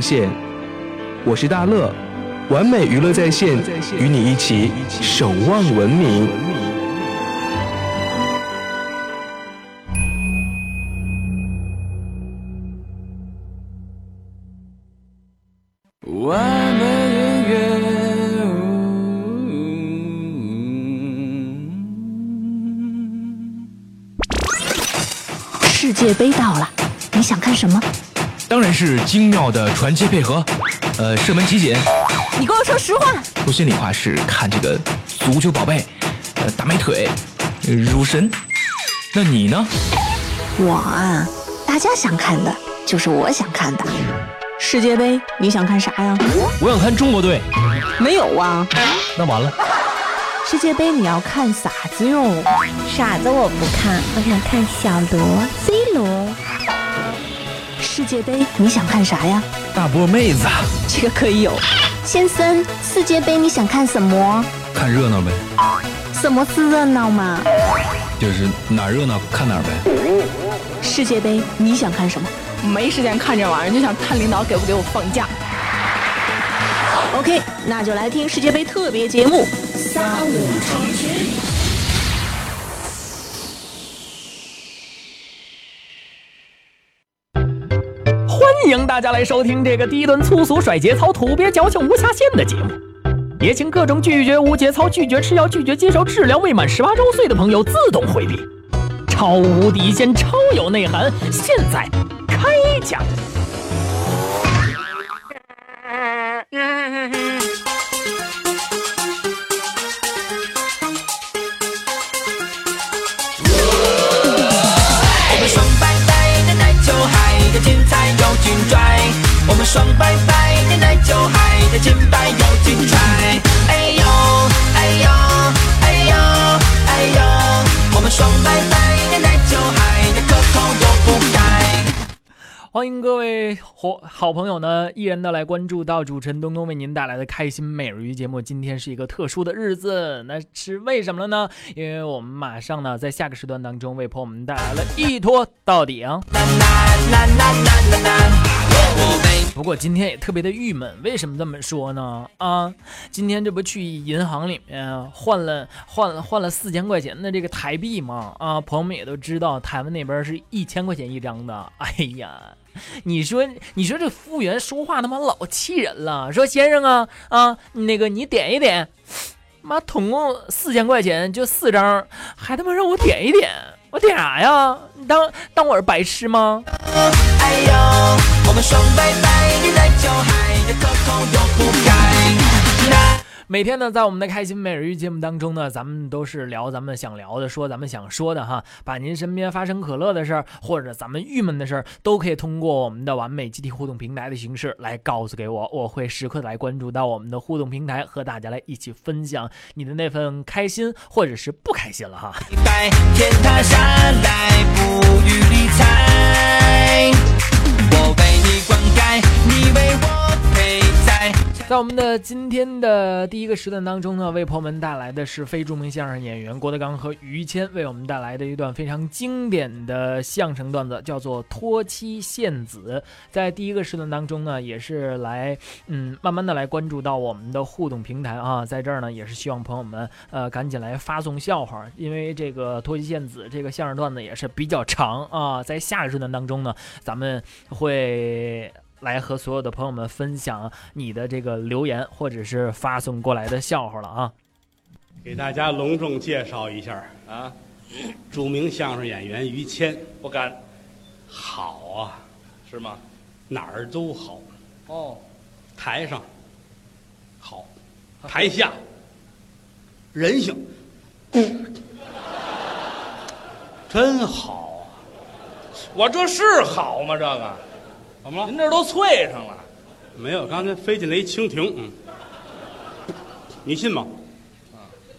奉献。我是大乐，完美娱乐在线，与你一起守望文明。是精妙的传接配合，呃，射门集锦。你跟我说实话。说心里话是看这个足球宝贝，呃，大美腿，呃入神。那你呢？我啊，大家想看的就是我想看的。世界杯，你想看啥呀？我想看中国队，没有啊。那完了。世界杯你要看傻子哟，傻子我不看，我想看小罗、C 罗。世界杯你想看啥呀？大波妹子，这个可以有。先生，世界杯你想看什么？看热闹呗，什么是热闹嘛？就是哪儿热闹看哪儿呗。世界杯你想看什么？没时间看这玩意儿，就想看领导给不给我放假。OK，那就来听世界杯特别节目。三五成群。欢迎大家来收听这个低端粗俗甩节操、土鳖矫情无下限的节目。也请各种拒绝无节操、拒绝吃药、拒绝接受治疗未满十八周岁的朋友自动回避。超无底线、超有内涵，现在开讲。爽白白的奶酒海的金白又精彩。哎呦哎呦哎呦哎呦，我们爽白白的奶酒海的可口又不改。欢迎各位好好朋友呢，依然的来关注到主持人东东为您带来的开心美人鱼节目。今天是一个特殊的日子，那是为什么了呢？因为我们马上呢，在下个时段当中为朋友们带来了一拖到底啊。不过今天也特别的郁闷，为什么这么说呢？啊，今天这不去银行里面换了换了换了四千块钱的这个台币吗？啊，朋友们也都知道，台湾那边是一千块钱一张的。哎呀，你说你说这服务员说话他妈老气人了，说先生啊啊，那个你点一点，妈总共四千块钱就四张，还他妈让我点一点，我点啥呀？你当当我是白痴吗？哎呦，我们爽白白的奶酒海的可口又不改。每天呢，在我们的开心每日鱼节目当中呢，咱们都是聊咱们想聊的，说咱们想说的哈。把您身边发生可乐的事儿，或者咱们郁闷的事儿，都可以通过我们的完美集体互动平台的形式来告诉给我，我会时刻来关注到我们的互动平台，和大家来一起分享你的那份开心或者是不开心了哈。白天塌下来不予理睬，我为你灌溉，你为我。在我们的今天的第一个时段当中呢，为朋友们带来的是非著名相声演员郭德纲和于谦为我们带来的一段非常经典的相声段子，叫做《托妻献子》。在第一个时段当中呢，也是来嗯慢慢的来关注到我们的互动平台啊，在这儿呢也是希望朋友们呃赶紧来发送笑话，因为这个《托妻献子》这个相声段子也是比较长啊，在下个时段当中呢，咱们会。来和所有的朋友们分享你的这个留言或者是发送过来的笑话了啊！给大家隆重介绍一下啊，著名相声演员于谦，不敢，好啊，是吗？哪儿都好，哦，台上。好，台下。人性。真好，我这是好吗？这个，怎么了？您这都脆上了。没有，刚才飞进来一蜻蜓，嗯，你信吗？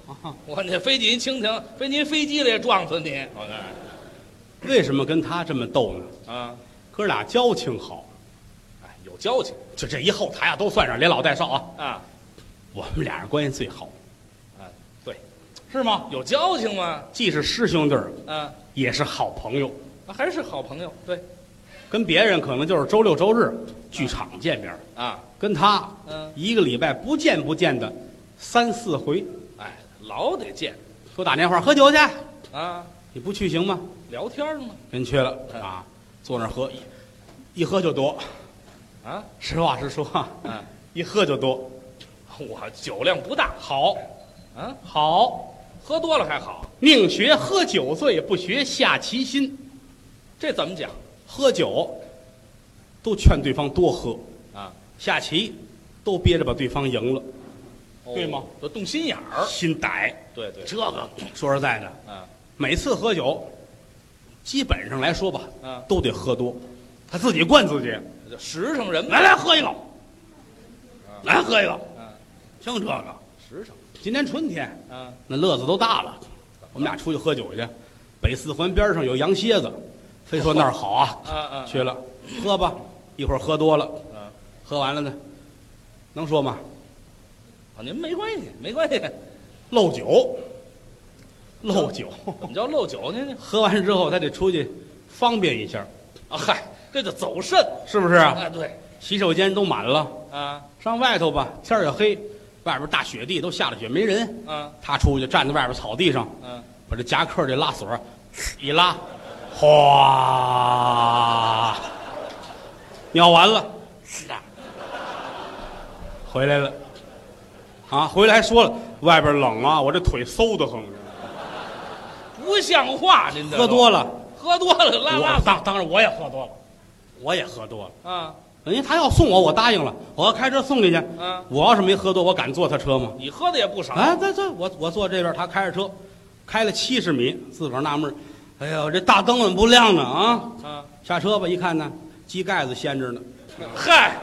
啊我那飞进一蜻蜓，飞进飞机里也撞死你！我看为什么跟他这么斗呢？啊，哥俩交情好，哎，有交情就这一后台啊，都算上连老带少啊，啊我们俩人关系最好。啊，对，是吗？有交情吗？既是师兄弟儿，嗯，也是好朋友。啊还是好朋友。对，跟别人可能就是周六周日剧场见面，啊，跟他嗯，一个礼拜不见不见的三四回，哎，老得见给我打电话喝酒去，啊，你不去行吗？聊天吗。人去了啊，坐那儿喝，一一喝就多。啊，实话实说，嗯，一喝就多。我酒量不大，好，啊，好，喝多了还好。宁学喝酒醉，不学下棋心。这怎么讲喝酒都劝对方多喝，啊？下棋都憋着把对方赢了，哦对吗？都动心眼儿。心歹。对对，这个说实在的，啊。每次喝酒，基本上来说吧，啊，都得喝多。他自己灌自己，这实诚人嘛。来来喝一个，来喝一个，啊，听这个。实诚今年春天，啊，那乐子都大了，我们俩出去喝酒去，北四环边上有羊蝎子，非说那儿好啊，去了，喝吧，一会儿喝多了，嗯，喝完了呢，能说吗？啊，您没关系，没关系。漏酒，漏酒，怎么叫漏酒呢？喝完之后他得出去方便一下，啊，嗨，这就走肾。是不是？啊？哎，对，洗手间都满了，啊。上外头吧，天儿也黑，外边大雪地都下了雪，没人。嗯。他出去站在外边草地上，嗯，把这夹克这拉锁一拉，哗，尿完了，是啊，回来了，啊，回来还说了，外边冷啊，我这腿馊的很。不像话，您这，喝多了，喝多了拉拉我当当然我也喝多了，我也喝多了。啊人家他要送我，我答应了，我要开车送你去。啊，我要是没喝多，我敢坐他车吗？你喝的也不少。啊，对对，我我坐这边，他开着车，开了七十米，自个儿纳闷儿哎呦，这大灯怎么不亮呢？啊，啊，下车吧，一看呢，机盖子掀着呢。嗨，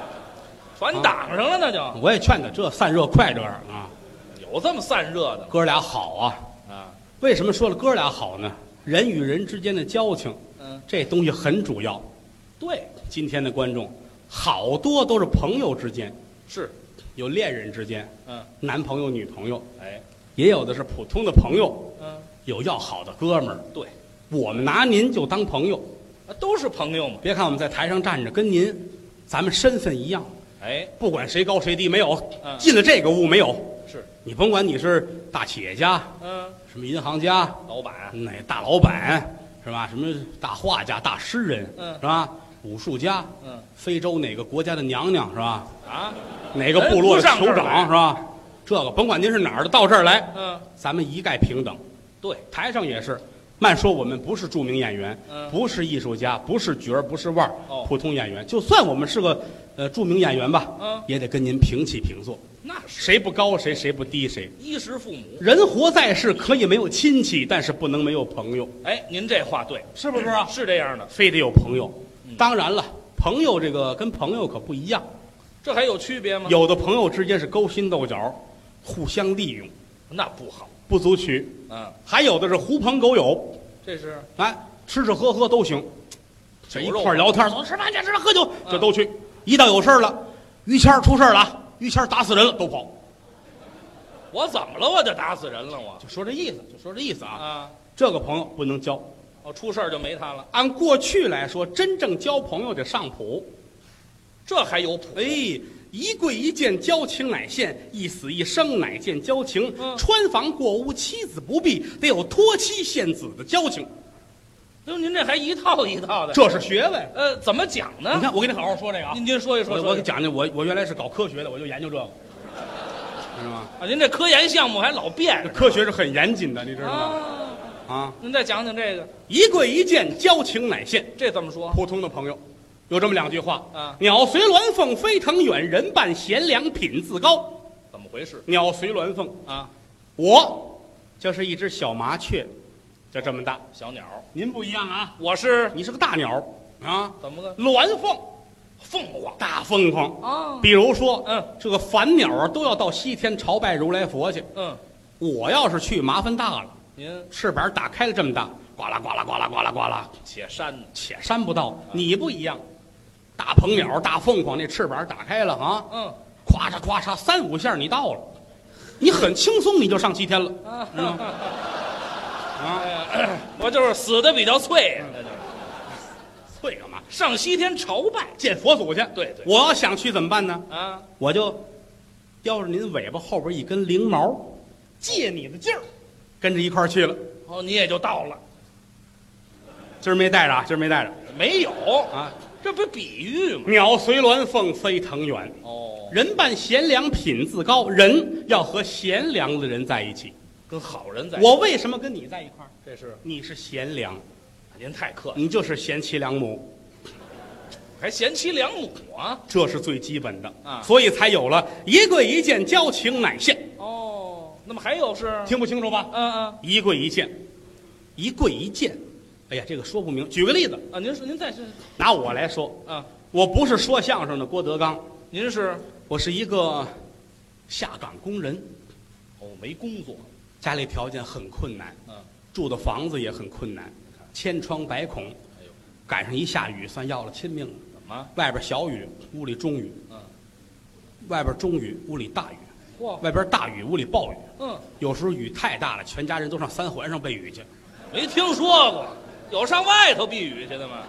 全挡上了，那就我也劝他，这散热快这样啊，有这么散热的哥俩好啊。啊？为什么说了哥俩好呢？人与人之间的交情，嗯，这东西很主要。对，今天的观众，好多都是朋友之间，是，有恋人之间，嗯，男朋友、女朋友，哎，也有的是普通的朋友，嗯，有要好的哥们儿。对，我们拿您就当朋友，啊都是朋友嘛。别看我们在台上站着，跟您，咱们身份一样，哎，不管谁高谁低，没有嗯进了这个屋没有。是，你甭管你是大企业家，嗯，什么银行家，老板，哪大老板是吧？什么大画家、大诗人，嗯是吧？武术家，嗯非洲哪个国家的娘娘是吧？啊，哪个部落的酋人不上这儿来长是吧？这个甭管您是哪儿的，到这儿来，嗯，咱们一概平等。对，台上也是，慢说我们不是著名演员，嗯不是艺术家，不是角儿，不是腕儿，哦普通演员。就算我们是个呃著名演员吧，嗯也得跟您平起平坐，那是谁不高谁，谁不低谁。衣食父母。人活在世，可以没有亲戚，但是不能没有朋友，哎，您这话对，是不是啊？是这样的，非得有朋友。嗯当然了，朋友这个跟朋友可不一样，这还有区别吗？有的朋友之间是勾心斗角，互相利用，那不好。不足取；嗯，还有的是狐朋狗友，这是哎，吃吃喝喝都行，这一块儿聊天，走吃饭去，吃饭喝酒，嗯这都去。一到有事儿了，于谦儿出事儿了啊，于谦儿打死人了，都跑。我怎么了？我就打死人了我就说这意思，就说这意思啊。啊！这个朋友不能交。哦，出事儿就没他了。按过去来说，真正交朋友得上谱。这还有谱？哎，一跪一见交情乃现，一死一生乃见交情。嗯穿房过屋，妻子不避，得有托妻献子的交情，哟，您这还一套一套的。这是学问。呃，怎么讲呢？你看，我给你好好说这个啊。您您说一说，我给讲讲，我我原来是搞科学的，我就研究这个，知道吗？啊，您这科研项目还老变这科学是很严谨的，你知道吗？啊。啊，您再讲讲这个，一跪一见，交情乃现。这怎么说？普通的朋友，有这么两句话。啊鸟随鸾凤飞腾远，人伴贤良品自高。怎么回事鸟随鸾凤，啊？我就是一只小麻雀，就这么大。小鸟，您不一样啊，我是？你是个大鸟。啊，怎么个？鸾凤，凤凰。大凤凰。啊？比如说，嗯，这个凡鸟啊都要到西天朝拜如来佛去。嗯，我要是去，麻烦大了，您？翅膀打开了这么大，呱啦呱啦呱啦呱啦呱啦，且扇呢？且扇不到。你不一样，大鹏鸟、大凤凰那翅膀打开了啊，嗯，咵嚓咵嚓三五下你到了，你很轻松，你就上西天了。啊知道吗啊，我就是死的比较脆呀，那就是会干嘛？上西天朝拜。见佛祖去。对对我要想去怎么办呢？啊，我就叼着您尾巴后边一根翎毛，借你的劲儿，跟着一块儿去了。哦，你也就到了。今儿没带着啊，今儿没带着没有，啊。这不比喻吗？鸟随鸾凤飞腾远，哦，人伴贤良品自高。人要和贤良的人在一起。跟好人在。我为什么跟你在一块儿？这是你是贤良，您太客气，你就是贤妻良母，还贤妻良母啊？这是最基本的啊所以才有了一跪一见，交情乃现。哦，那么还有是？听不清楚吧？嗯嗯一跪一见，一跪一见。哎呀，这个说不明。举个例子，啊，您说您再是拿我来说，啊，我不是说相声的郭德纲，您是我是一个下岗工人，哦没工作，家里条件很困难，嗯，住的房子也很困难，千疮百孔。哎呦，赶上一下雨，算要了亲命了。怎么？外边小雨，屋里中雨；嗯，外边中雨，屋里大雨；嚯，外边大雨，屋里暴雨。嗯，有时候雨太大了，全家人都上三环上避雨去。没听说过，有上外头避雨去的吗？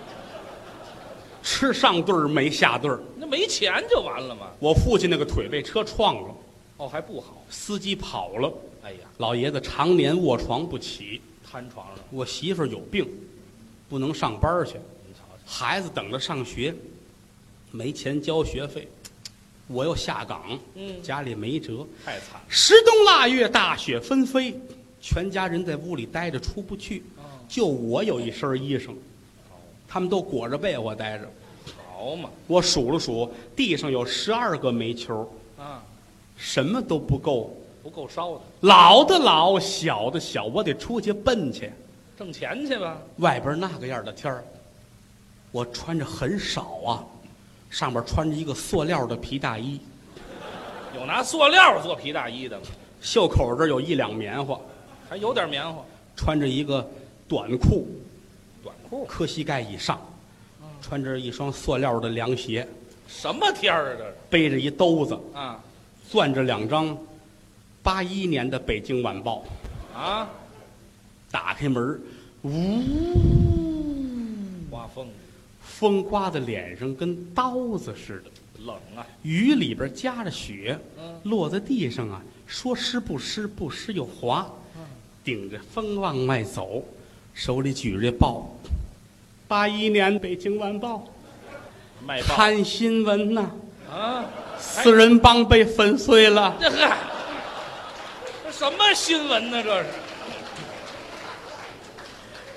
吃上顿儿没下顿儿。那没钱就完了吗？我父亲那个腿被车撞了，哦，还不好。司机跑了，哎呀，老爷子常年卧床不起。瘫床上，我媳妇儿有病，不能上班去，您瞧瞧，孩子等着上学，没钱交学费，我又下岗，嗯家里没辙。太惨了。十冬腊月，大雪纷飞，全家人在屋里待着出不去，就我有一身衣裳，他们都裹着被窝待着。好嘛，我数了数，地上有十二个煤球，啊，什么都不够，不够烧的，老的老，小的小，我得出去奔去。挣钱去吧。外边那个样的天儿，我穿着很少啊，上面穿着一个塑料的皮大衣，有拿塑料做皮大衣的吗？袖口这儿有一两棉花，还有点棉花，穿着一个短裤，短裤。磕膝盖以上，穿着一双塑料的凉鞋，什么天儿啊？这是？背着一兜子，啊。攥着两张八一年的《北京晚报》，啊！打开门儿，呜，刮风。风刮在脸上跟刀子似的，冷啊，雨里边夹着雪，嗯。落在地上啊，说湿不湿，不湿又滑，顶着风往外走，手里举着这报，八一年《北京晚报卖》报看新闻呐、啊！四人帮被粉碎了。这什么新闻呢？这是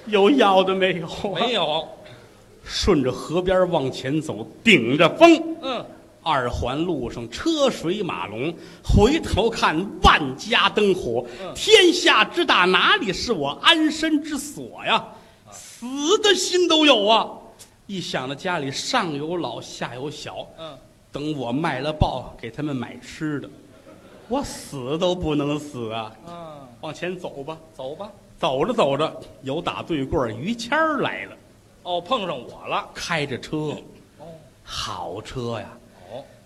有要的没有、啊？没。有。顺着河边往前走，顶着风，嗯，二环路上车水马龙，回头看万家灯火，嗯天下之大，哪里是我安身之所呀？死的心都有啊！一想到家里上有老下有小，嗯，等我卖了报给他们买吃的，我死都不能死啊！嗯，往前走吧，走吧。走着走着，有打对过儿于谦儿来了，哦，碰上我了。开着车，哦好车呀！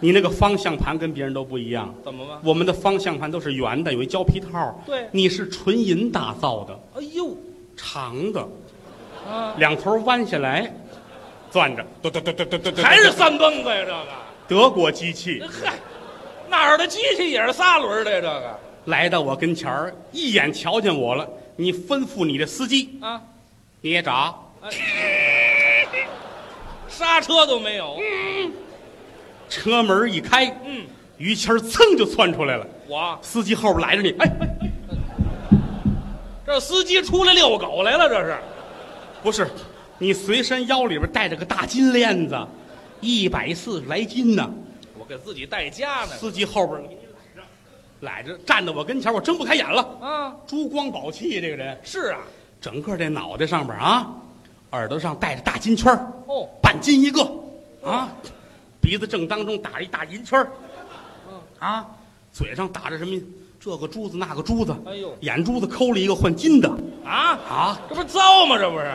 你那个方向盘跟别人都不一样，怎么了？我们的方向盘都是圆的，有一胶皮套。对你是纯银打造的，哎呦，长的，啊，两头弯下来，攥着，嘟嘟嘟嘟嘟嘟嘟，还是三蹦子呀，这个。德国机器嗨，哪儿的机器也是仨轮儿的呀？这个来到我跟前儿，一眼瞧见我了。你吩咐你的司机啊，捏闸，哎 刹车都没有。车门一开，嗯，于谦儿噌就窜出来了。我。司机后边来着你，哎，哎这司机出来遛狗来了，这是。不是，你随身腰里边带着个大金链子，一百四十来斤呢。我给自己带家呢。司机后边揽着站在我跟前，我睁不开眼了。啊，珠光宝气，这个人。是啊，整个这脑袋上边啊，耳朵上戴着大金圈儿哦，半斤一个啊，鼻子正当中打着一大银圈儿啊，嘴上打着什么这个珠子那个珠子，哎呦眼珠子抠了一个换金的啊，啊，这不是糟吗？这不是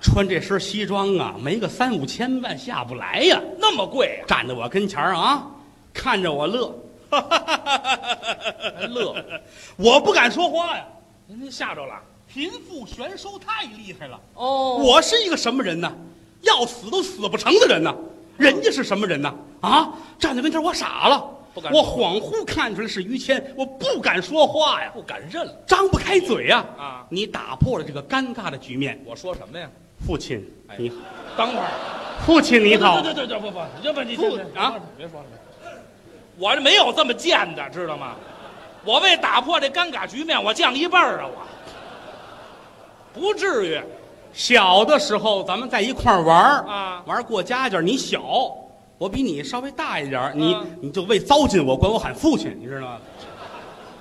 穿这身西装啊，没个三五千万下不来呀。那么贵呀、站在我跟前儿啊，看着我乐，还乐，我不敢说话呀。您您吓着了贫富悬殊太厉害了。哦我是一个什么人呢？要死都死不成的人呢。人家是什么人呢？啊，站在跟前我傻了，不敢我恍惚看出来是于谦，我不敢说话呀，不敢认了。张不开嘴呀。啊你打破了这个尴尬的局面。我说什么呀？父亲，哎你好。等会儿，父亲你好。对对对对，不不，要不你不这啊，别说了，我这没有这么贱的，知道吗？我为打破这尴尬局面，我降一半儿啊，我不至于小的时候咱们在一块儿玩儿啊玩儿过家家。你小，我比你稍微大一点儿你啊你就为糟践我，管我喊父亲，你知道吗？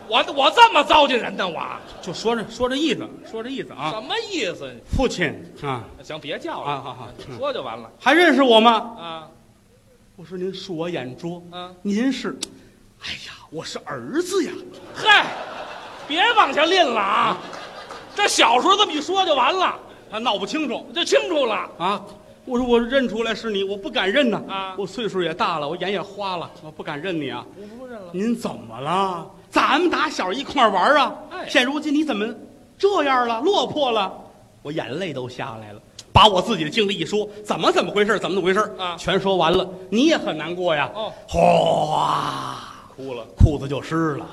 我我这么糟践人呢，我就说这说这意思，说这意思啊。什么意思？父亲啊，行，别叫了啊好好嗯说就完了还认识我吗？啊我说您恕我眼拙，嗯您是，哎呀，我是儿子呀。嗨，别往下拎了啊！这小时候这么一说就完了，他闹不清楚我就清楚了。啊。我说我认出来是你，我不敢认呐。啊我岁数也大了，我眼也花了，我不敢认你啊。我不认了。您怎么了？咱们打小一块儿玩啊，哎现如今你怎么这样了，落魄了？我眼泪都下来了，把我自己的经历一说，怎么怎么回事，怎么怎么回事啊全说完了。你也很难过呀。哦，哗，哭了，裤子就湿了，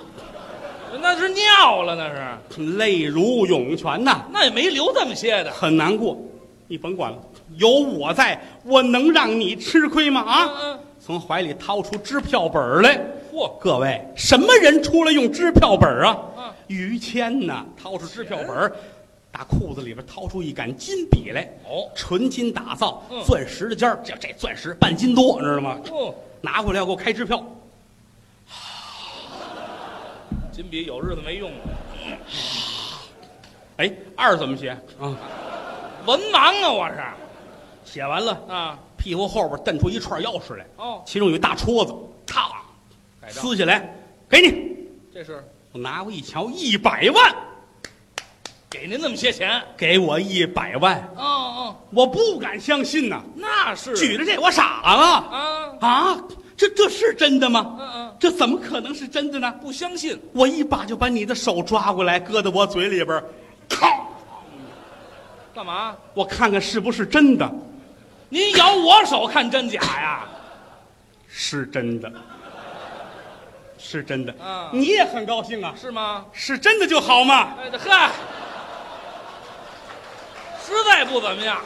那是尿了，那是，泪如涌泉呐，那也没留这么些的。很难过。你甭管了，有我在，我能让你吃亏吗？啊！嗯嗯，从怀里掏出支票本儿来。嚯，各位，什么人出来用支票本儿啊？嗯于谦呐，掏出支票本儿，打裤子里边掏出一杆金笔来，哦纯金打造，嗯钻石的尖儿，这这钻石半斤多，知道吗？哦，拿过来要给我开支票，金笔有日子没用了，哎，二怎么写啊？文盲啊，我是写完了，啊。屁股后边蹬出一串钥匙来，哦，其中有一大戳子，嘡，撕下来，给你。这是我拿过一瞧，一百万，给您那么些钱。给我一百万，哦哦，我不敢相信呐！那是举着这我傻了啊，啊！这这是真的吗？嗯嗯，这怎么可能是真的呢？不相信，我一把就把你的手抓过来，搁在我嘴里边儿，靠！干嘛？我看看是不是真的？您咬我手看真假呀？是真的，是真的。嗯你也很高兴啊？是吗？是真的就好嘛。哎，这呵，实在不怎么样。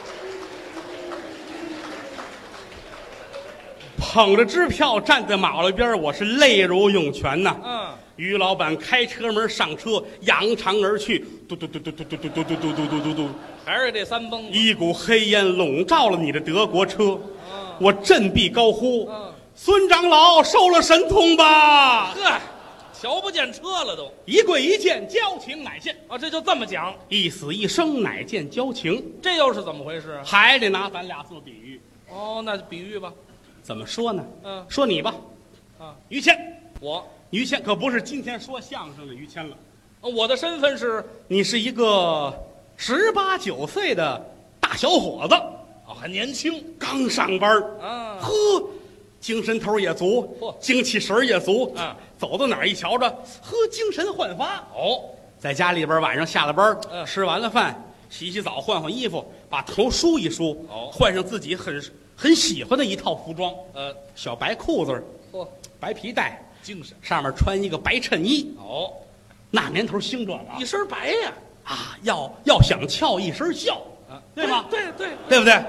捧着支票站在马路边，我是泪如涌泉呐。嗯，于老板开车门上车，扬长而去，嘟嘟嘟嘟嘟嘟嘟嘟嘟嘟嘟嘟嘟嘟，还是这三蹦子。一股黑烟笼罩了你的德国车。嗯我振臂高呼嗯：“孙长老收了神通吧呵，瞧不见车了都！！”一跪一见，交情乃现；啊，这就这么讲，一死一生，乃见交情。这又是怎么回事？还得拿咱俩做比喻，哦，那就比喻吧。怎么说呢？嗯。说你吧，啊，于谦，我，于谦可不是今天说相声的于谦了，呃我的身份是。你是一个十八九岁的大小伙子，哦，还年轻。刚上班。儿啊。呵，精神头儿也足嚯，精气神儿也足。啊，走到哪儿一瞧着，呵，精神焕发。哦，在家里边晚上下了班儿嗯。吃完了饭，洗洗澡，换换衣服，把头梳一梳，哦。换上自己很很喜欢的一套服装，呃，小白裤子儿，嚯，白皮带，精神。上面穿一个白衬衣。哦，那年头兴这个啊一身白呀。啊，要要想翘一身孝，啊，对吧对对，对不对？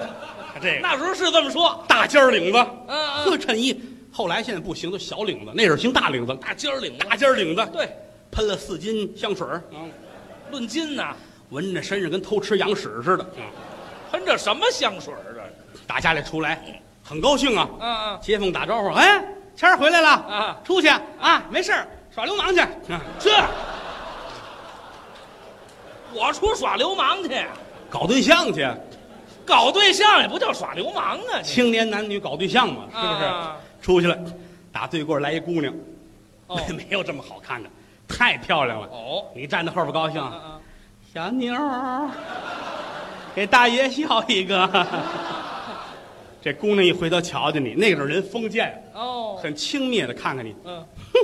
这个那时候是这么说。大尖儿领子，嗯呵嗯，衬衣。后来现在不行，都小领子，那阵儿兴大领子，大尖儿领子。大尖儿领子，对，喷了四斤香水儿啊，论斤呐，闻着身上跟偷吃羊屎似的。嗯，喷着什么香水儿啊？打家里出来，很高兴啊。嗯嗯，街坊打招呼，哎，谦儿回来了。啊。出去。啊，没事儿耍流氓去。啊这，我出耍流氓去，搞对象去，搞对象也不叫耍流氓啊！青年男女搞对象嘛，是不是？啊出去了，打对过来一姑娘，哦。没有这么好看的，太漂亮了。哦，你站在后边高兴，啊。啊小妞儿，给大爷笑一个。这姑娘一回头瞧见你，那个人封建，哦，很轻蔑的看看你，嗯，哼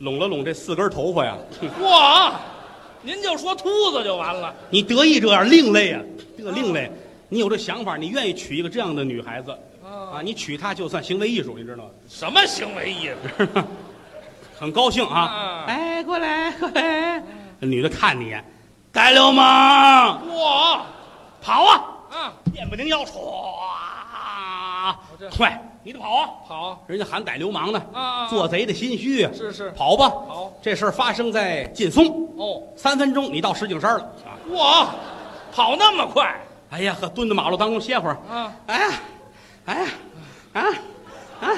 拢了拢这四根头发呀，哇，您就说秃子就完了。你得意这样另类啊，这个另类，你有这想法，你愿意娶一个这样的女孩子啊？你娶她就算行为艺术，你知道吗？什么行为艺术？很高兴啊啊！哎，过来过来，那女的看你一眼，大流氓，哇跑啊！啊，电不灵腰，唰，这快，你得跑啊！跑，人家喊逮流氓呢，啊做贼的心虚啊！是是跑吧！好这事儿发生在劲松，哦，三分钟你到石景山了啊！哇，跑那么快哎呀，呵，蹲在马路当中歇会儿。啊！哎呀，哎呀，啊啊，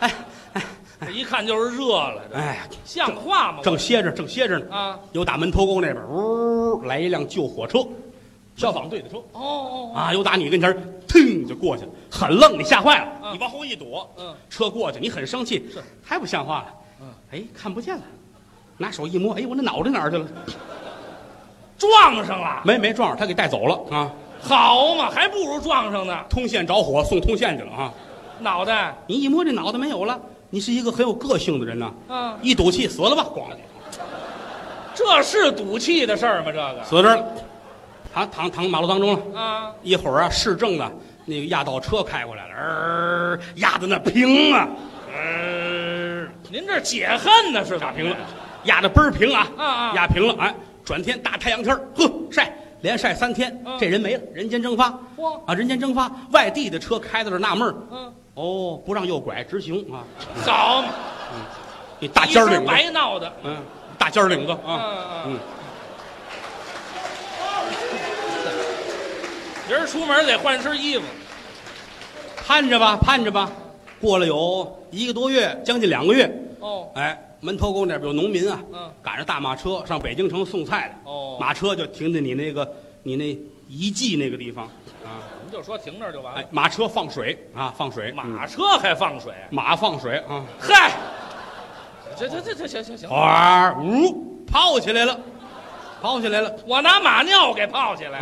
哎这一看就是热了，这哎呀，像话吗？正歇着，正歇着呢。啊，有打门头沟那边，呜，来一辆救火车，消防队的车。哦哦，啊，有打你跟前儿，腾就过去了，很愣，你吓坏了，嗯。你往后一躲，嗯，车过去，你很生气，是。太不像话了，嗯，哎，看不见了，拿手一摸，哎，我那脑袋哪儿去了？撞上了，没没撞上，他给带走了啊！好嘛，还不如撞上呢。通线着火，送通线去了啊！脑袋，你一摸这脑袋没有了，你是一个很有个性的人呐、嗯，一赌气死了吧，咣，这是赌气的事儿吗？这个？死这儿了，躺躺躺马路当中了。啊，一会儿啊，市政的那个压道车开过来了，呃，压的那平啊，呃，您这解恨呢是吧？压平了，压的倍儿平啊，啊啊。压平了，哎，转天大太阳天儿呵，晒，连晒三天，嗯。这人没了，人间蒸发，嚯。啊，人间蒸发，外地的车开到这纳闷儿嗯，哦，不让右拐直行啊，好嘛，你大尖儿领子，白闹的，嗯，大尖儿领子啊，嗯明儿出门得换身衣服。盼着吧，盼着吧，过了有一个多月，将近两个月，哦，哎，门头沟那边有农民啊，嗯。赶着大马车上北京城送菜来，哦。马车就停在你那个你那遗迹那个地方啊，您就说停那儿就完了。哎。，马车放水啊，放水，马嗯。车还放水？马放水啊，嗨，这这这这行行行，哗呜泡起来了，泡起来了。我拿马尿给泡起来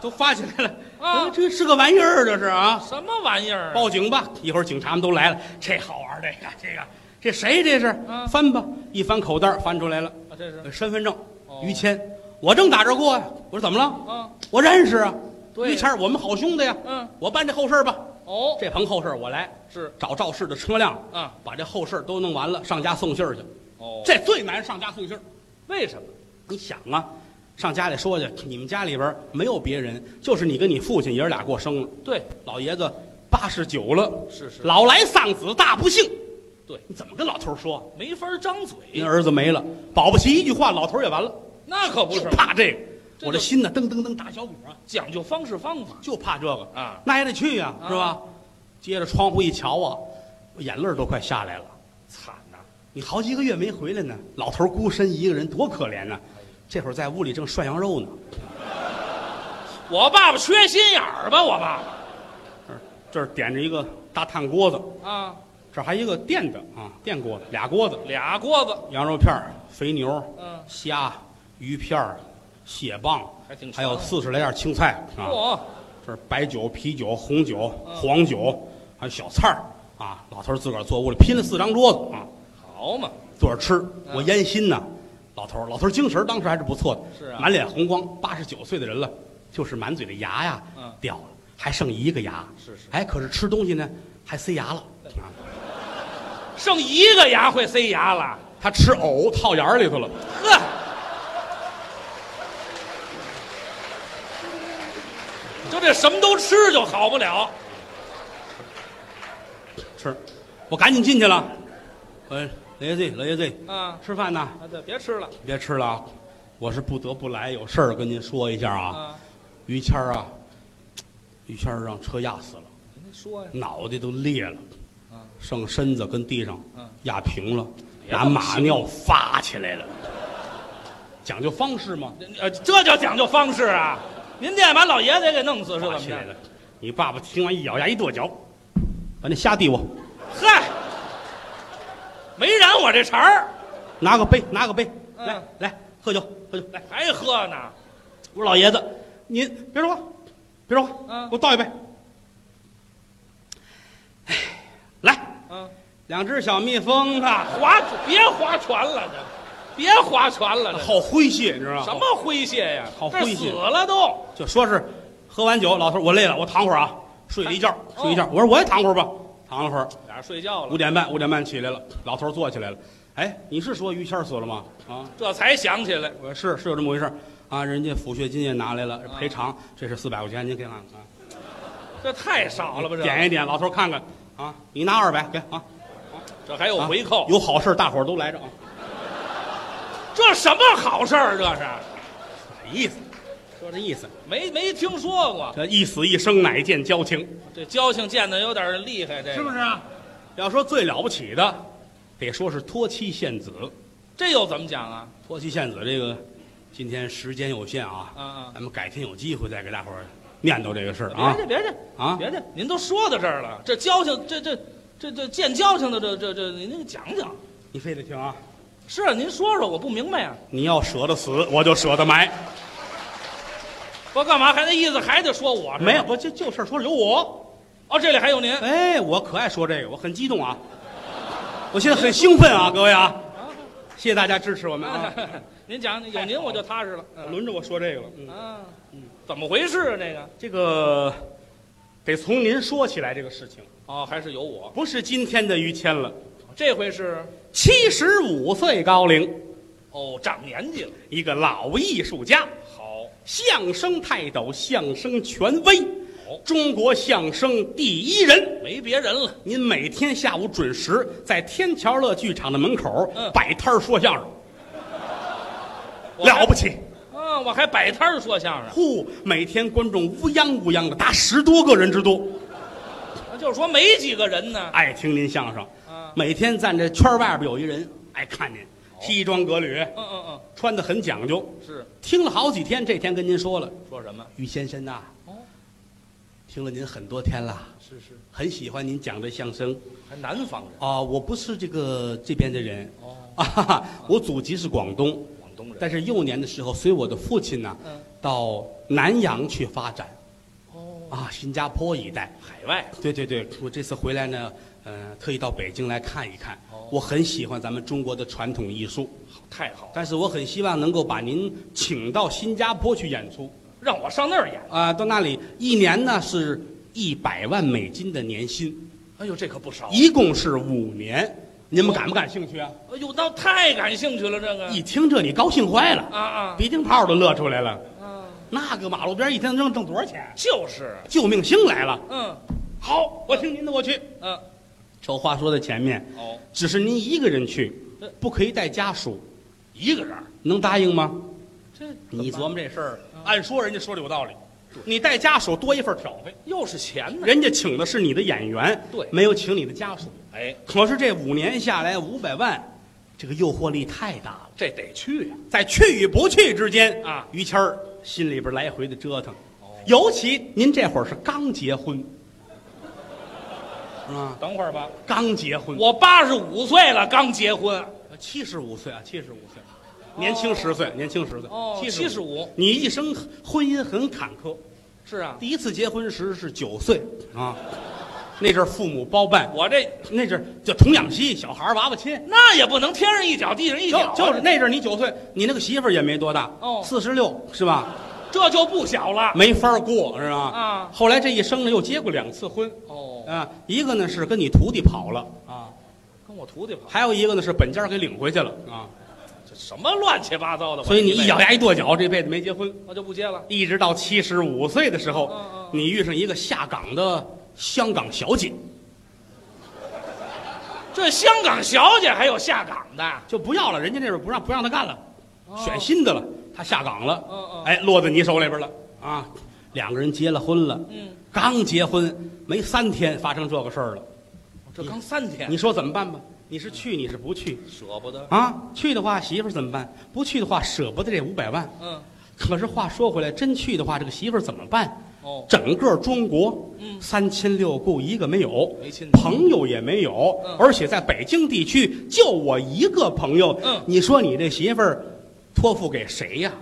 都发起来了啊呃这是个玩意儿，这是啊，什么玩意儿啊？报警吧！一会儿警察们都来了，这好玩儿，这个这个这谁这是？啊翻吧，一翻口袋儿翻出来了，啊这是呃身份证哦，于谦。我正打这过呀，我说怎么了？啊，我认识啊，对于谦儿，我们好兄弟呀。嗯，我办这后事儿吧，哦，这棚后事儿我来，是找肇事的车辆，啊，把这后事儿都弄完了，上家送信儿去。哦，这最难，上家送信儿。为什么？你想啊，上家里说去，你们家里边没有别人，就是你跟你父亲爷儿俩过生了。对，老爷子八十九了，是是老来丧子，大不幸。对，你怎么跟老头说？没法张嘴您，儿子没了，保不齐一句话，老头也完了。那可不是就怕这个，这我这心呢，噔噔噔打小鼓啊，讲究方式方法就怕这个啊，那也得去呀，啊是吧？接着窗户一瞧啊，我眼泪儿都快下来了。惨呐！你好几个月没回来呢，老头孤身一个人，多可怜呐！这会儿在屋里正涮羊肉呢，我爸爸缺心眼儿吧？我爸爸这儿点着一个大炭锅子，啊，这儿还一个电的啊，电锅子，俩锅子，俩锅子，羊肉片儿、肥牛、嗯，虾、鱼片儿、蟹棒，还挺还有四十来样青菜啊。嚯，这是白酒、啤酒、红酒、嗯黄酒，还有小菜儿啊。老头儿自个儿坐屋里拼了四张桌子啊，好嘛，坐着吃。我烟心呐，老头儿，老头儿精神儿当时还是不错的，是啊满脸红光，八十九岁的人了，就是满嘴的牙呀嗯掉了，还剩一个牙。是是哎，可是吃东西呢还塞牙了啊。剩一个牙会塞牙了，他吃藕套眼儿里头了，呵，就这什么都吃就好不了。吃。我赶紧进去了，呃，老爷子，老爷子，啊吃饭呢？啊，对，别吃了别吃了啊！我是不得不来，有事儿跟您说一下啊。啊！于谦儿啊，于谦儿让车压死了，您说呀，脑袋都裂了，啊剩身子跟地上嗯压平了，拿马尿发起来了，讲究方式吗？呃，这叫讲究方式啊！您这把老爷子也给弄死是怎么着？发起来了。你爸爸听完一咬牙一跺脚，把那虾递我，嗨，没染我这茬儿，拿个杯，拿个杯，嗯来来喝酒，喝酒来。还喝呢？我说老爷子，您别说话，别说话，嗯给我倒一杯。哎，来，嗯，两只小蜜蜂啊，划别划船了，这别划船了，这好诙谐，你知道吗？什么诙谐呀？这好诙谐死了都。就说是喝完酒，老头儿我累了，我躺会儿啊，睡了一觉，睡一觉。我说我也躺会儿吧，躺了会儿，睡觉了，五点半，五点半起来了，老头儿坐起来了。哎，你是说于谦儿死了吗？啊，这才想起来。我说是是有这么回事儿啊，人家抚恤金也拿来了，赔偿这是四百块钱，您给俺看啊，这太少了吧？这点一点，老头儿看看啊，你拿二百给啊，这还有啊回扣？有好事儿大伙儿都来着啊，这什么好事儿？这是这意思，说这意思，没没听说过。这一死一生乃见交情，这交情见的有点厉害，这是？是不是啊？要说最了不起的，得说是托妻献子。这又怎么讲啊？托妻献子这个，今天时间有限啊，嗯嗯！咱们改天有机会再给大伙儿念叨这个事儿啊别介，别介啊！别介，您都说到这儿了，这交情，这这这这见交情的，这这这，您讲讲。你非得听啊！是啊，您说说，我不明白啊。你要舍得死，我就舍得埋。我干嘛还那意思还得说我没有，不就就事儿说有我。哦，这里还有您。哎，我可爱说这个，我很激动啊！我现在很兴奋啊，各位啊！谢谢大家支持我们啊！您讲，有您我就踏实了。嗯轮着我说这个了。嗯，啊，怎么回事啊？这个这个得从您说起来，这个事情哦，还是有我。不是今天的于谦了，这回是七十五岁高龄，哦，长年纪了。一个老艺术家，好，相声泰斗，相声权威，好，中国相声第一人。没别人了。您每天下午准时在天桥乐剧场的门口嗯摆摊儿说相声，我还了不起！啊！我还摆摊儿说相声，呼，每天观众乌泱乌泱的，达十多个人之多，那就是说没几个人呢。爱听您相声。啊，每天站这圈外边有一人爱看您，西装革履，嗯嗯嗯，穿的很讲究。是听了好几天，这天跟您说了，说什么？于先生呐，哦，听了您很多天了，是是，很喜欢您讲的相声。还南方人。啊。我不是这个这边的人。哦，啊哈哈，我祖籍是广东，广东人。但是幼年的时候随我的父亲呢，嗯，到南洋去发展。哦，啊，新加坡一带。海外。对对对，我这次回来呢，呃，特意到北京来看一看。哦。我很喜欢咱们中国的传统艺术，太好了，但是我很希望能够把您请到新加坡去演出让我上那儿演。啊、到那里一年呢是一百万美金的年薪，哎呦，这可不少。一共是五年。你们感不感兴趣啊？哎呦，那太感兴趣了，这个一听这你高兴坏了，啊啊鼻涕泡都乐出来了。啊，那个马路边一天能挣多少钱？就是，救命星来了！嗯好，我听您的，我去。嗯，丑话说在前面，哦，只是您一个人去，不可以带家属，一个人，能答应吗？这你琢磨这事儿，按说人家说的有道理，你带家属多一份挑费，又是钱呢。人家请的是你的演员，对。没有请你的家属。哎，可是这五年下来五百万，这个诱惑力太大了，这得去呀。在去与不去之间啊。于谦儿心里边来回的折腾，尤其您这会儿是刚结婚，是 吧？等会儿吧，刚结婚，我八十五岁了，刚结婚。七十五岁啊，七十五岁，年轻十岁，年轻十岁，哦，七十五。五，你一生婚姻很坎坷，是啊，第一次结婚时是九岁啊，那阵儿父母包办，我这那阵儿叫童养媳，小孩儿娃娃亲。那也不能天上一脚地上一脚啊，就是那阵儿你九岁，你那个媳妇儿也没多大，哦。四十六是吧？这就不小了。没法儿过是吧？啊。后来这一生呢，又结过两次婚。哦，啊，一个呢是跟你徒弟跑了。啊，跟我徒弟跑，还有一个呢是本家给领回去了啊，这什么乱七八糟的？所以你一咬，牙一跺脚，这辈子没结婚。我就不结了。一直到七十五岁的时候，你遇上一个下岗的香港小姐，这香港小姐还有下岗的？就不要了，人家那边不让不让她干了，选新的了，她下岗了，哎，落在你手里边了啊。两个人结了婚了，嗯，刚结婚没三天发生这个事儿了，这刚三天，你说怎么办吧？你是去你是不去舍不得。啊？去的话媳妇儿怎么办？不去的话舍不得这五百万。嗯，可是话说回来，真去的话，这个媳妇儿怎么办？哦，整个中国，嗯三亲六故一个没有，没亲戚朋友也没有，嗯而且在北京地区就我一个朋友。嗯你说你这媳妇儿托付给谁呀？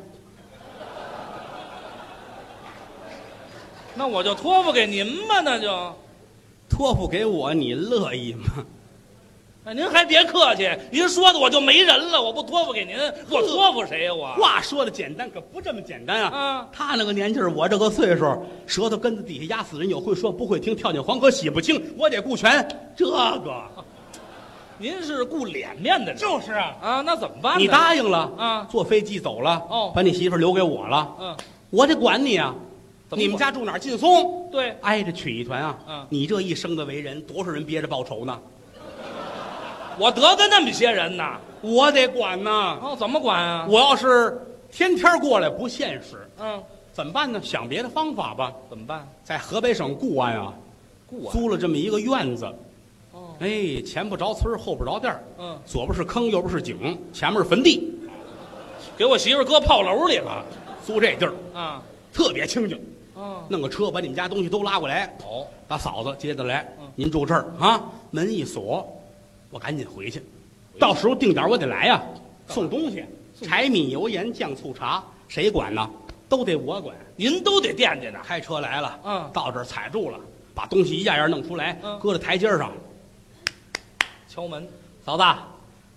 那我就托付给您吧，那就。托付给我，你乐意吗？哎，您还别客气，您说的我就没人了，我不托付给您，我托付谁呀？我话说的简单，可不这么简单啊！啊他那个年纪儿，我这个岁数，舌头根子底下压死人，有会说不会听，跳进黄河洗不清，我得顾全这个。您是顾脸面的人，就是啊，啊，那怎么办呢？你答应了啊坐飞机走了，哦把你媳妇儿留给我了，嗯，我得管你啊。怎么你们家住哪儿？劲松，对，挨着曲艺团啊。嗯你这一生的为人，多少人憋着报仇呢？我得罪那么些人呢，我得管呐。哦，怎么管啊？我要是天天过来不现实，嗯，怎么办呢？想别的方法吧。怎么办？在河北省固安啊，顾啊，租了这么一个院子，哦，哎，前不着村儿后不着店儿。嗯，左边是坑，右边是井，前面是坟地，给我媳妇儿搁炮楼里了。租这地儿。啊，特别清静，哦，弄个车把你们家东西都拉过来，哦，把嫂子接着来。嗯，您住这儿啊，门一锁，我赶紧回去，到时候定点我得来呀，送东西，柴米油盐酱醋茶，谁管呢？都得我管。您都得惦记着。开车来了，嗯。到这儿踩住了，把东西一样样弄出来，嗯。搁在台阶上。敲门，嫂子，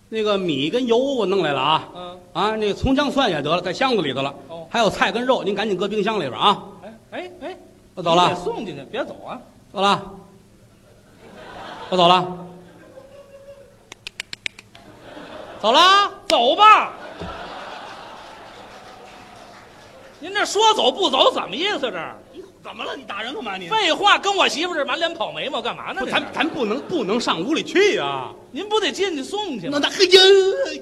那个米跟油我弄来了啊，嗯，啊，那个葱姜蒜也得了，在箱子里头了。哦。还有菜跟肉，您赶紧搁冰箱里边啊。哎哎哎，我走了。你得送进去，别走啊。走了，我走了，走了。走吧。您这说走不走，怎么意思？这你怎么了？你打人干嘛你？废话，跟我媳妇这满脸跑眉毛，干嘛呢？不，咱咱不能不能上屋里去呀、您不得进去送去吗？那那嘿呀，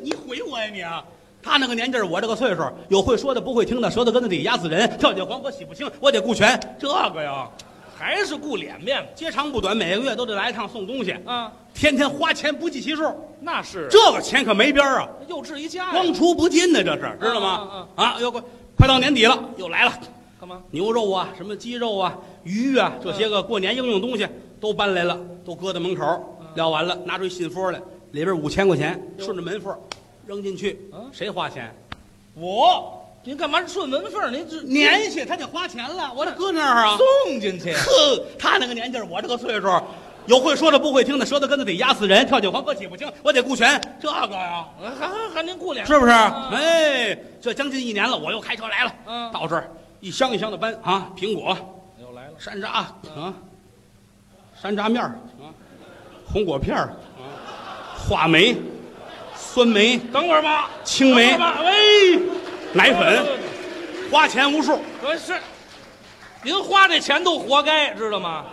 你毁我呀你啊！他那个年纪儿，我这个岁数，有会说的不会听的，舌头根子底下压死人，跳进黄河洗不清，我得顾全这个呀。还是顾脸面接长不短，每个月都得来一趟送东西，啊？天天花钱不计其数，那是。这个钱可没边儿啊，又置一家呀。光出不进呢，这是知道嗯吗？啊，又快快到年底了，又来了，干嘛？牛肉啊，什么鸡肉啊、鱼啊，这些个过年应用东西都搬来了，都搁在门口，撂完了，拿出一信封来，里边五千块钱，顺着门缝扔进去。嗯，谁花钱？我您干嘛顺门缝儿？您这年下他得花钱了，我得搁那儿啊。送进去。呵，他那个年纪儿，我这个岁数，有会说的不会听的，舌头根子得压死人，跳进黄河洗不清，我得顾全这个呀，还还还您顾脸是不是？啊。哎，这将近一年了，我又开车来了，嗯。到这儿一箱一箱的搬啊，苹果、又来了。山楂啊，山楂面儿啊，红果片儿啊，话梅、酸梅、等会儿吧，青梅。等会儿吧喂，奶粉，花钱无数。不是，您花这钱都活该，知道吗？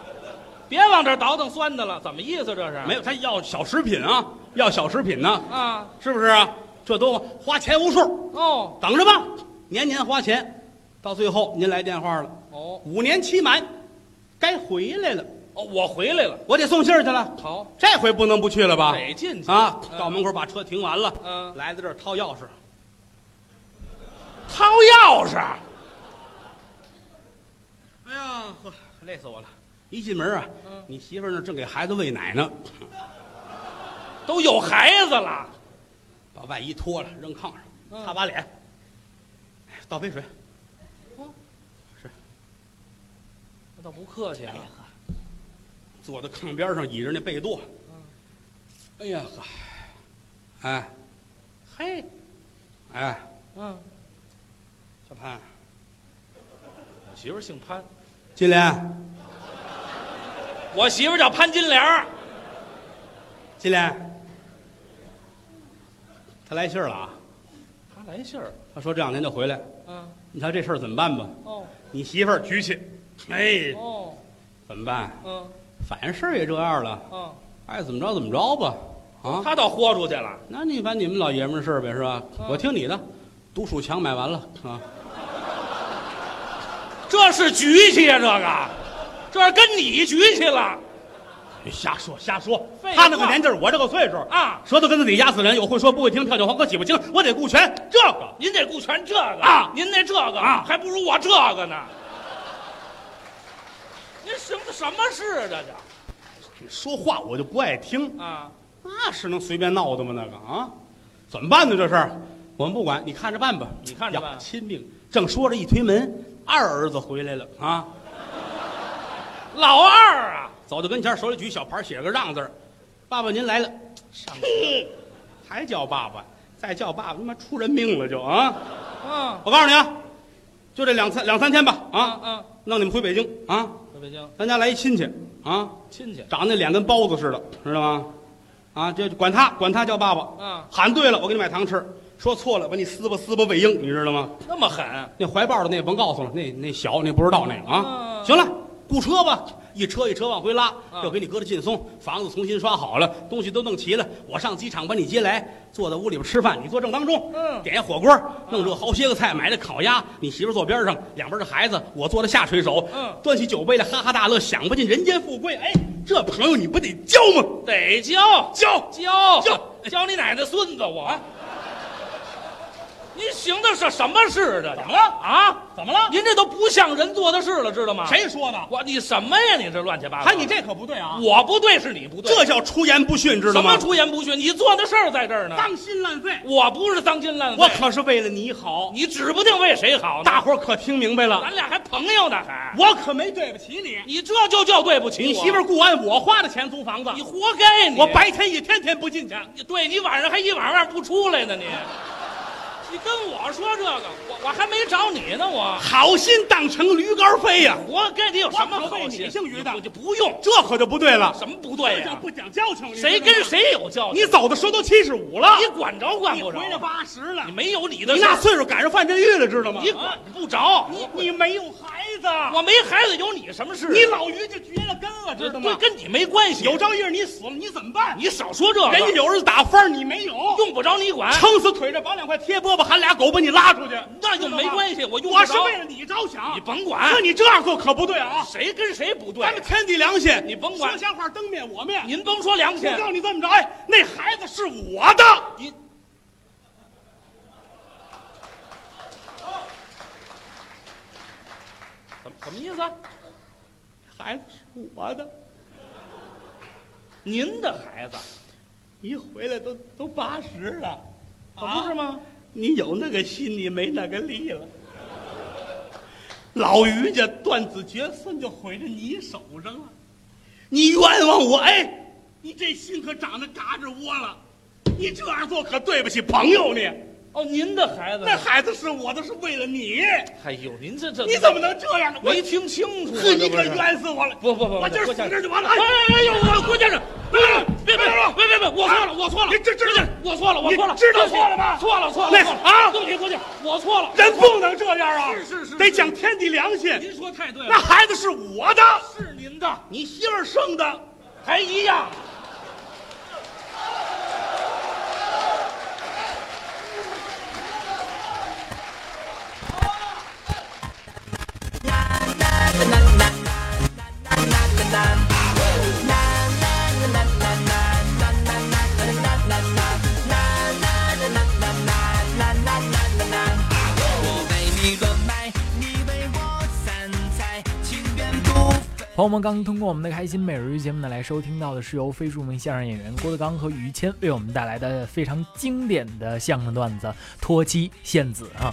别往这倒腾酸的了，怎么意思？这是没有，他要小食品啊，要小食品呢，啊？是不是啊？这都花钱无数，哦等着吧，年年花钱，到最后您来电话了，哦五年期满，该回来了，哦，我回来了。我得送信儿去了。好，这回不能不去了吧？得进去啊！嗯到门口把车停完了，嗯来到这儿掏钥匙，掏钥匙。哎呀呵，累死我了！一进门啊，嗯。你媳妇儿那儿正给孩子喂奶呢，都有孩子了，把外衣脱了扔炕上，嗯。擦把脸，哎倒杯水，那倒不客气啊。坐在炕边上倚着那被垛。哎呀呵，哎，嘿，哎，嗯，小潘，我媳妇儿姓潘，金莲，我媳妇儿叫潘金莲儿。金莲，他来信儿了啊！他来信儿。他说这两天就回来，嗯，你瞧这事儿怎么办吧？哦你媳妇儿举起，哎，哦，怎么办？嗯反正事儿也这样了，嗯，爱怎么着怎么着吧，啊，他倒豁出去了。那你把你们老爷们儿事儿呗，是吧？嗯我听你的，独鼠强买完了啊，这是局气呀、这个，这是跟你局气了。你瞎说瞎说他那个年纪儿，我这个岁数啊舌头跟子底压死人，有会说不会听，跳跳黄河洗不清，我得顾全这个。您得顾全这个啊您那这个啊还不如我这个呢。您什么什么事啊这你说话我就不爱听，啊？那是能随便闹的吗？那个啊，怎么办呢？这事儿我们不管，你看着办吧。你看着办亲命。正说着，一推门，二儿子回来了啊，老二啊，走到跟前，手里举小牌，写个让字儿。爸爸您来了，上还叫爸爸，再叫爸爸，他妈出人命了就啊！啊。我告诉你啊，就这两三两三天吧啊，嗯，弄你们回北京啊，回北京。咱家来一亲戚啊，亲戚，长得那脸跟包子似的，知道吗？啊，这管他管他叫爸爸，嗯喊对了我给你买糖吃，说错了把你撕吧撕吧喂鹰，你知道吗？那么狠，那怀抱的那甭告诉了，那那小那不知道那个啊。嗯行了，雇车吧，一车一车往回拉，嗯又给你搁的劲松，房子重新刷好了，东西都弄齐了，我上机场把你接来，坐在屋里边吃饭，你坐正当中，嗯点一火锅，弄这好些个菜，买的烤鸭，你媳妇坐边上，两边的孩子，我坐在下水手，嗯端起酒杯来，哈哈大乐，享不尽人间富贵。哎，这朋友你不得交吗？得交交交交交你奶奶孙子我。您行的是什么事？这怎么了啊？怎么了？您这都不像人做的事了，知道吗？谁说的？我你什么呀？你这乱七八糟！还你这可不对啊！我不对是你不对，这叫出言不逊，知道吗什么？出言不逊？你做的事儿在这儿呢。脏心烂肺，我不是脏心烂肺，我可是为了你好，你指不定为谁好呢。大伙儿可听明白了？咱俩还朋友呢，还我可没对不起你。你这就叫对不起媳妇儿雇完我花的钱租房子，你活该你！我白天一天天不进去。你对你晚上还一晚上不出来呢，你。你跟我说这个，我我还没找你呢，我好心当成驴肝肺呀、我跟你有什么好心？你姓于的我就不用，这可就不对了。什么不对呀、这叫不讲交情。你谁跟？谁有交情？你走的时候都七十五了，你管着管你不着？回来八十了你，没有你的你那岁数赶上范振玉了，知道吗？你管不着。你你没有孩子，我没孩子，有你什么事？你老于就绝了根了，知道对，吗？跟你没关系。有朝一日你死了，你怎么办？你少说这个，人家有儿子打分儿，你没有，用不着你管，撑死腿着绑两块贴饽饽，喊俩狗把你拉出去，那就没关系。我用不我是为了你着想，你甭管那，你这样做可不对啊！谁跟谁不对咱，们天地良心，你甭管说瞎话灯灭我灭。您甭说良心我，告诉你这么着，哎，那孩子是我的，你怎么什么意思？孩子是我的。您的孩子一回来都都八十了，可不是吗？你有那个心，你没那个力了。老于家断子绝孙就毁在你手上了，你冤枉我！哎，你这心可长得嘎吱窝了，你这样做可对不起朋友呢。哦，您的孩子那孩子是我的，是为了你，哎呦，您这这你怎么能这样呢？我没听清楚你可冤死我了！不不不，我今儿死这儿就完了。哎哎，哎呦，我郭先生，别别别别别别，我错了，我错了，你这知道我错了，我错了，知道错了吗错了错了，那错了啊对不起，郭先生，我错了，人不能这样啊！是是是得讲天地良心。您说太对了，那孩子是我的，是您的，你媳妇儿生的。还一样。朋友们，刚刚通过我们的开心每日节目呢，来收听到的是由非著名相声演员郭德纲和于谦为我们带来的非常经典的相声段子《脱妻献子》啊。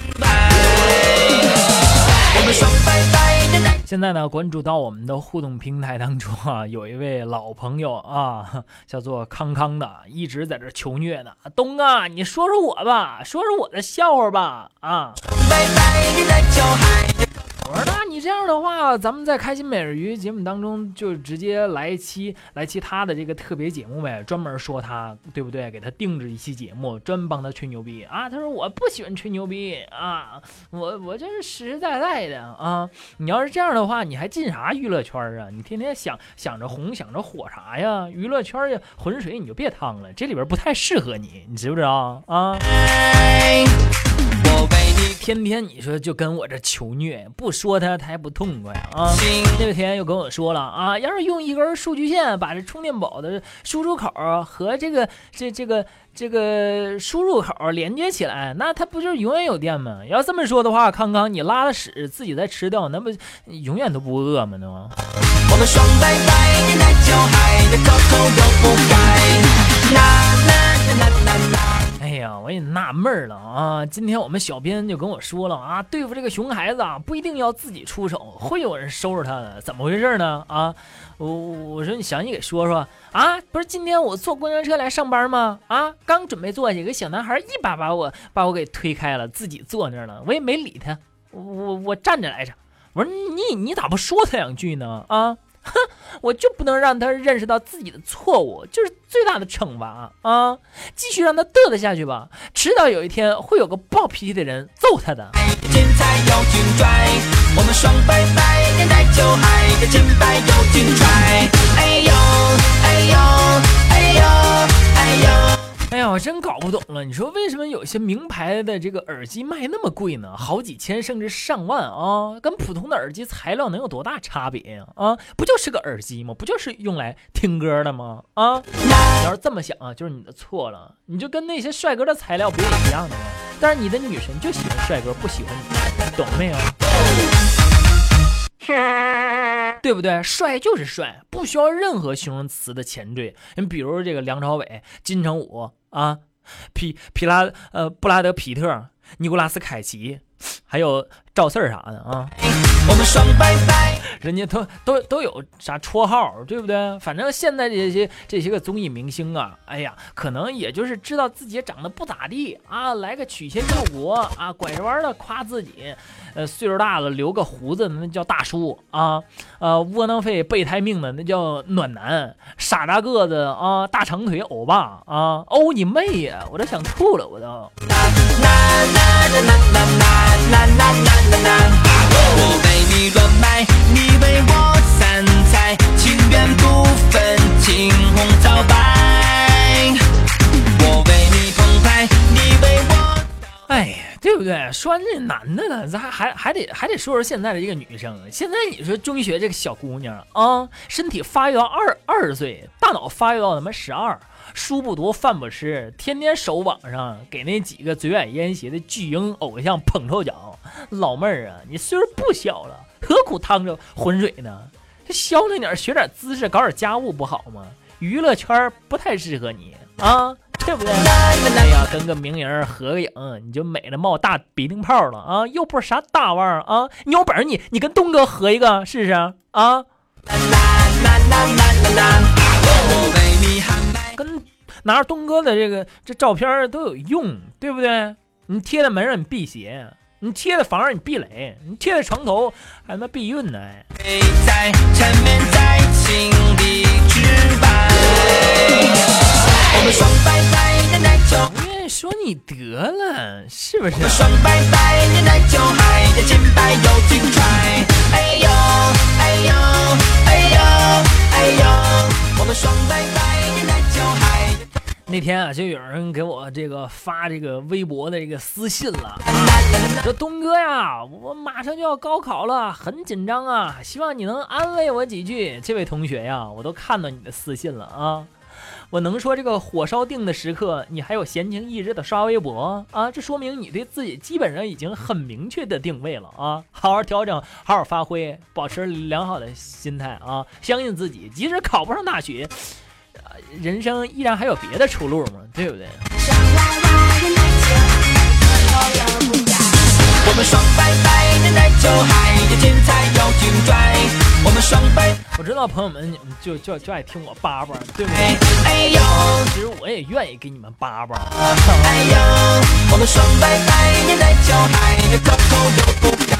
现在呢，关注到我们的互动平台当中啊，有一位老朋友啊，叫做康康的，一直在这求虐呢。东啊，你说说我吧，说说我的笑话吧啊。拜拜的奶酒海。我说那你这样的话，咱们在开心每日鱼节目当中就直接来一期来期他的这个特别节目呗，专门说他，对不对？给他定制一期节目，专帮他吹牛逼啊。他说我不喜欢吹牛逼啊，我我这是实实在在的啊。你要是这样的话，你还进啥娱乐圈啊？你天天想想着红想着火啥呀？娱乐圈呀浑水你就别趟了，这里边不太适合你，你知不知道啊？天天你说就跟我这求虐，不说他他还不痛快啊！那天又跟我说了啊，要是用一根数据线把这充电宝的输出口和这个这这个这个输入口连接起来，那它不就是永远有电吗？要这么说的话，康康你拉了屎自己再吃掉，那不永远都不饿吗？那吗？我们双拜拜，你奶就嗨，的口口都不改，啦啦啦啦啦。呀，我也纳闷了啊！今天我们小编就跟我说了啊，对付这个熊孩子啊，不一定要自己出手，会有人收拾他的。怎么回事呢？啊，我我说你详细给说说啊！不是今天我坐公交车来上班吗？啊，刚准备坐下，有个小男孩一把把我把我给推开了，自己坐那儿了，我也没理他，我我站着来着。我说你你咋不说他两句呢？啊！哼，我就不能让他认识到自己的错误，就是最大的惩罚啊！继续让他嘚瑟下去吧，迟早有一天会有个暴脾气的人揍他的。哎呦哎呦哎呦哎呦。哎呀，我真搞不懂了。你说为什么有些名牌的这个耳机卖那么贵呢？好几千甚至上万啊，跟普通的耳机材料能有多大差别呀？啊，不就是个耳机吗？不就是用来听歌的吗？啊，你要是这么想啊，就是你的错了。你就跟那些帅哥的材料不也一样的吗？但是你的女神就喜欢帅哥，不喜欢你，懂没有？对不对？帅就是帅，不需要任何形容词的前缀。你比如这个梁朝伟、金城武。啊，皮皮拉呃布拉德皮特、尼古拉斯凯奇，还有赵四儿啥的啊。我们双拜拜，人家都都都有啥绰号，对不对？反正现在这些这些个综艺明星啊，哎呀，可能也就是知道自己长得不咋地啊，来个曲线救国啊，拐着弯的夸自己，呃，岁数大了留个胡子那叫大叔啊，呃，窝囊废备胎命的那叫暖男，傻大个子啊，大长腿欧巴啊，欧你妹呀，我都想吐了，我都。啦啦啦啦啦我为你乱买，你为我散财，情缘不分青红皂白。我为你澎湃，你为我。哎呀，对不对？说完这男的了，咱还还还得还得说说现在的这个女生。现在你说中医学这个小姑娘啊，身体发育到二二十岁，大脑发育到他妈十二。书不读，饭不吃，天天守网上，给那几个嘴矮烟斜的巨婴偶像捧臭脚。老妹儿啊，你岁数不小了，何苦趟着浑水呢？这消停点，学点姿势，搞点家务不好吗？娱乐圈不太适合你啊，对不对？哎呀，跟个名人合个影，你就美的冒大鼻涕泡了啊！又不是啥大腕儿啊，你有本事你你跟东哥合一个试试啊！拿着东哥的这个这照片都有用，对不对？你贴在门上你辟邪，你贴在房上你避雷，你贴在床头还他妈避孕呢！我愿意说你得了，是不是？双拜拜，你奶就嗨，金牌又金拽，哎呦哎呦哎呦哎呦，我们双拜拜，那天啊，就有人给我这个发这个微博的这个私信了，说东哥呀，我马上就要高考了，很紧张啊，希望你能安慰我几句。这位同学呀，我都看到你的私信了啊。我能说这个火烧腚的时刻，你还有闲情逸致的刷微博啊？这说明你对自己基本上已经很明确的定位了啊！好好调整，好好发挥，保持良好的心态啊！相信自己，即使考不上大学，人生依然还有别的出路嘛，对不对？我们双拜拜，年代就嗨，精彩又精拽。我们双拜，我知道朋友们你们就就就爱听我叭叭，对不对？哎呦，其实我也愿意给你们叭叭。哎呦，我们双拜拜，年代就嗨，口口又不改。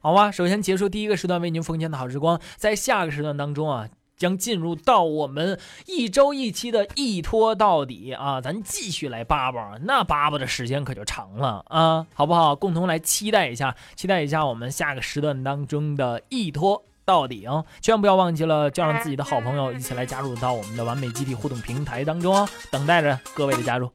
好吧，首先结束第一个时段为您奉献的好时光，在下个时段当中啊。将进入到我们一周一期的一拖到底啊，咱继续来叭叭，那叭叭的时间可就长了啊，好不好？共同来期待一下，期待一下我们下个时段当中的一拖到底啊！千万不要忘记了叫上自己的好朋友一起来加入到我们的完美集体互动平台当中哦，等待着各位的加入。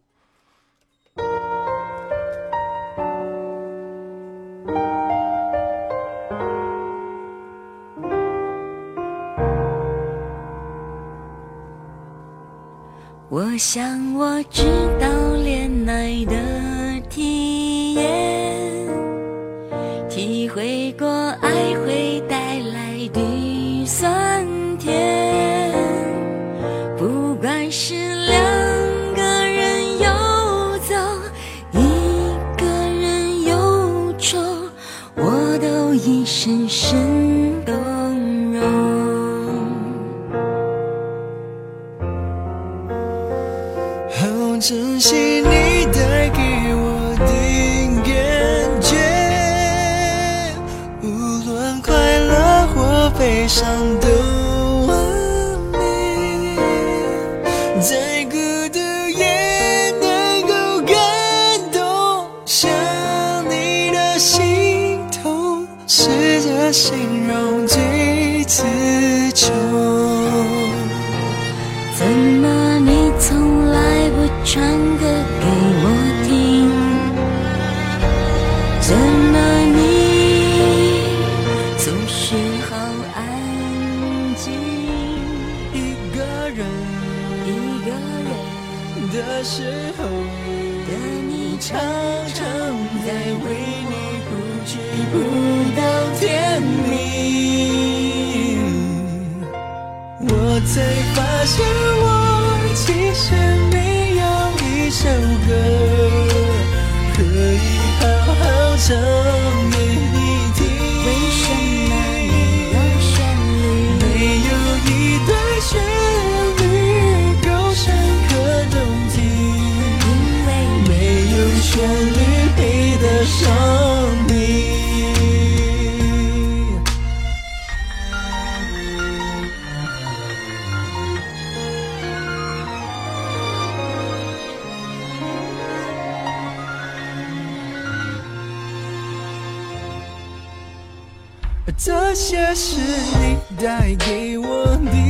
我想我知道恋爱的的时候，当你常常在为你不去不到天明，我才发现我其实没有一首歌可以好好唱。是你带给我的。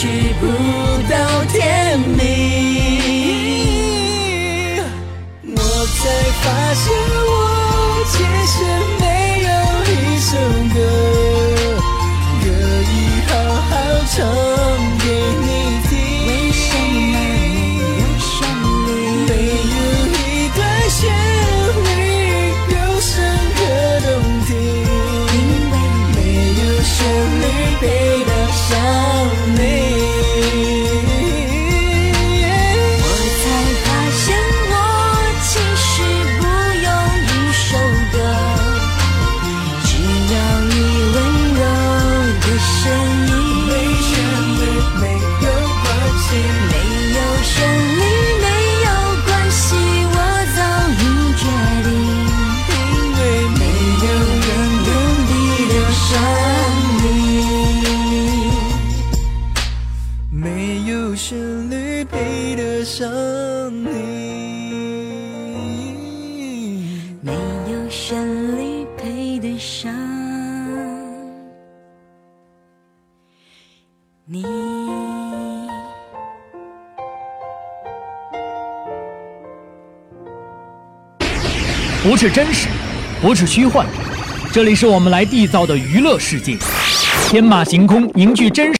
去不真实不是虚幻。这里是我们来缔造的娱乐世界。天马行空凝聚真实。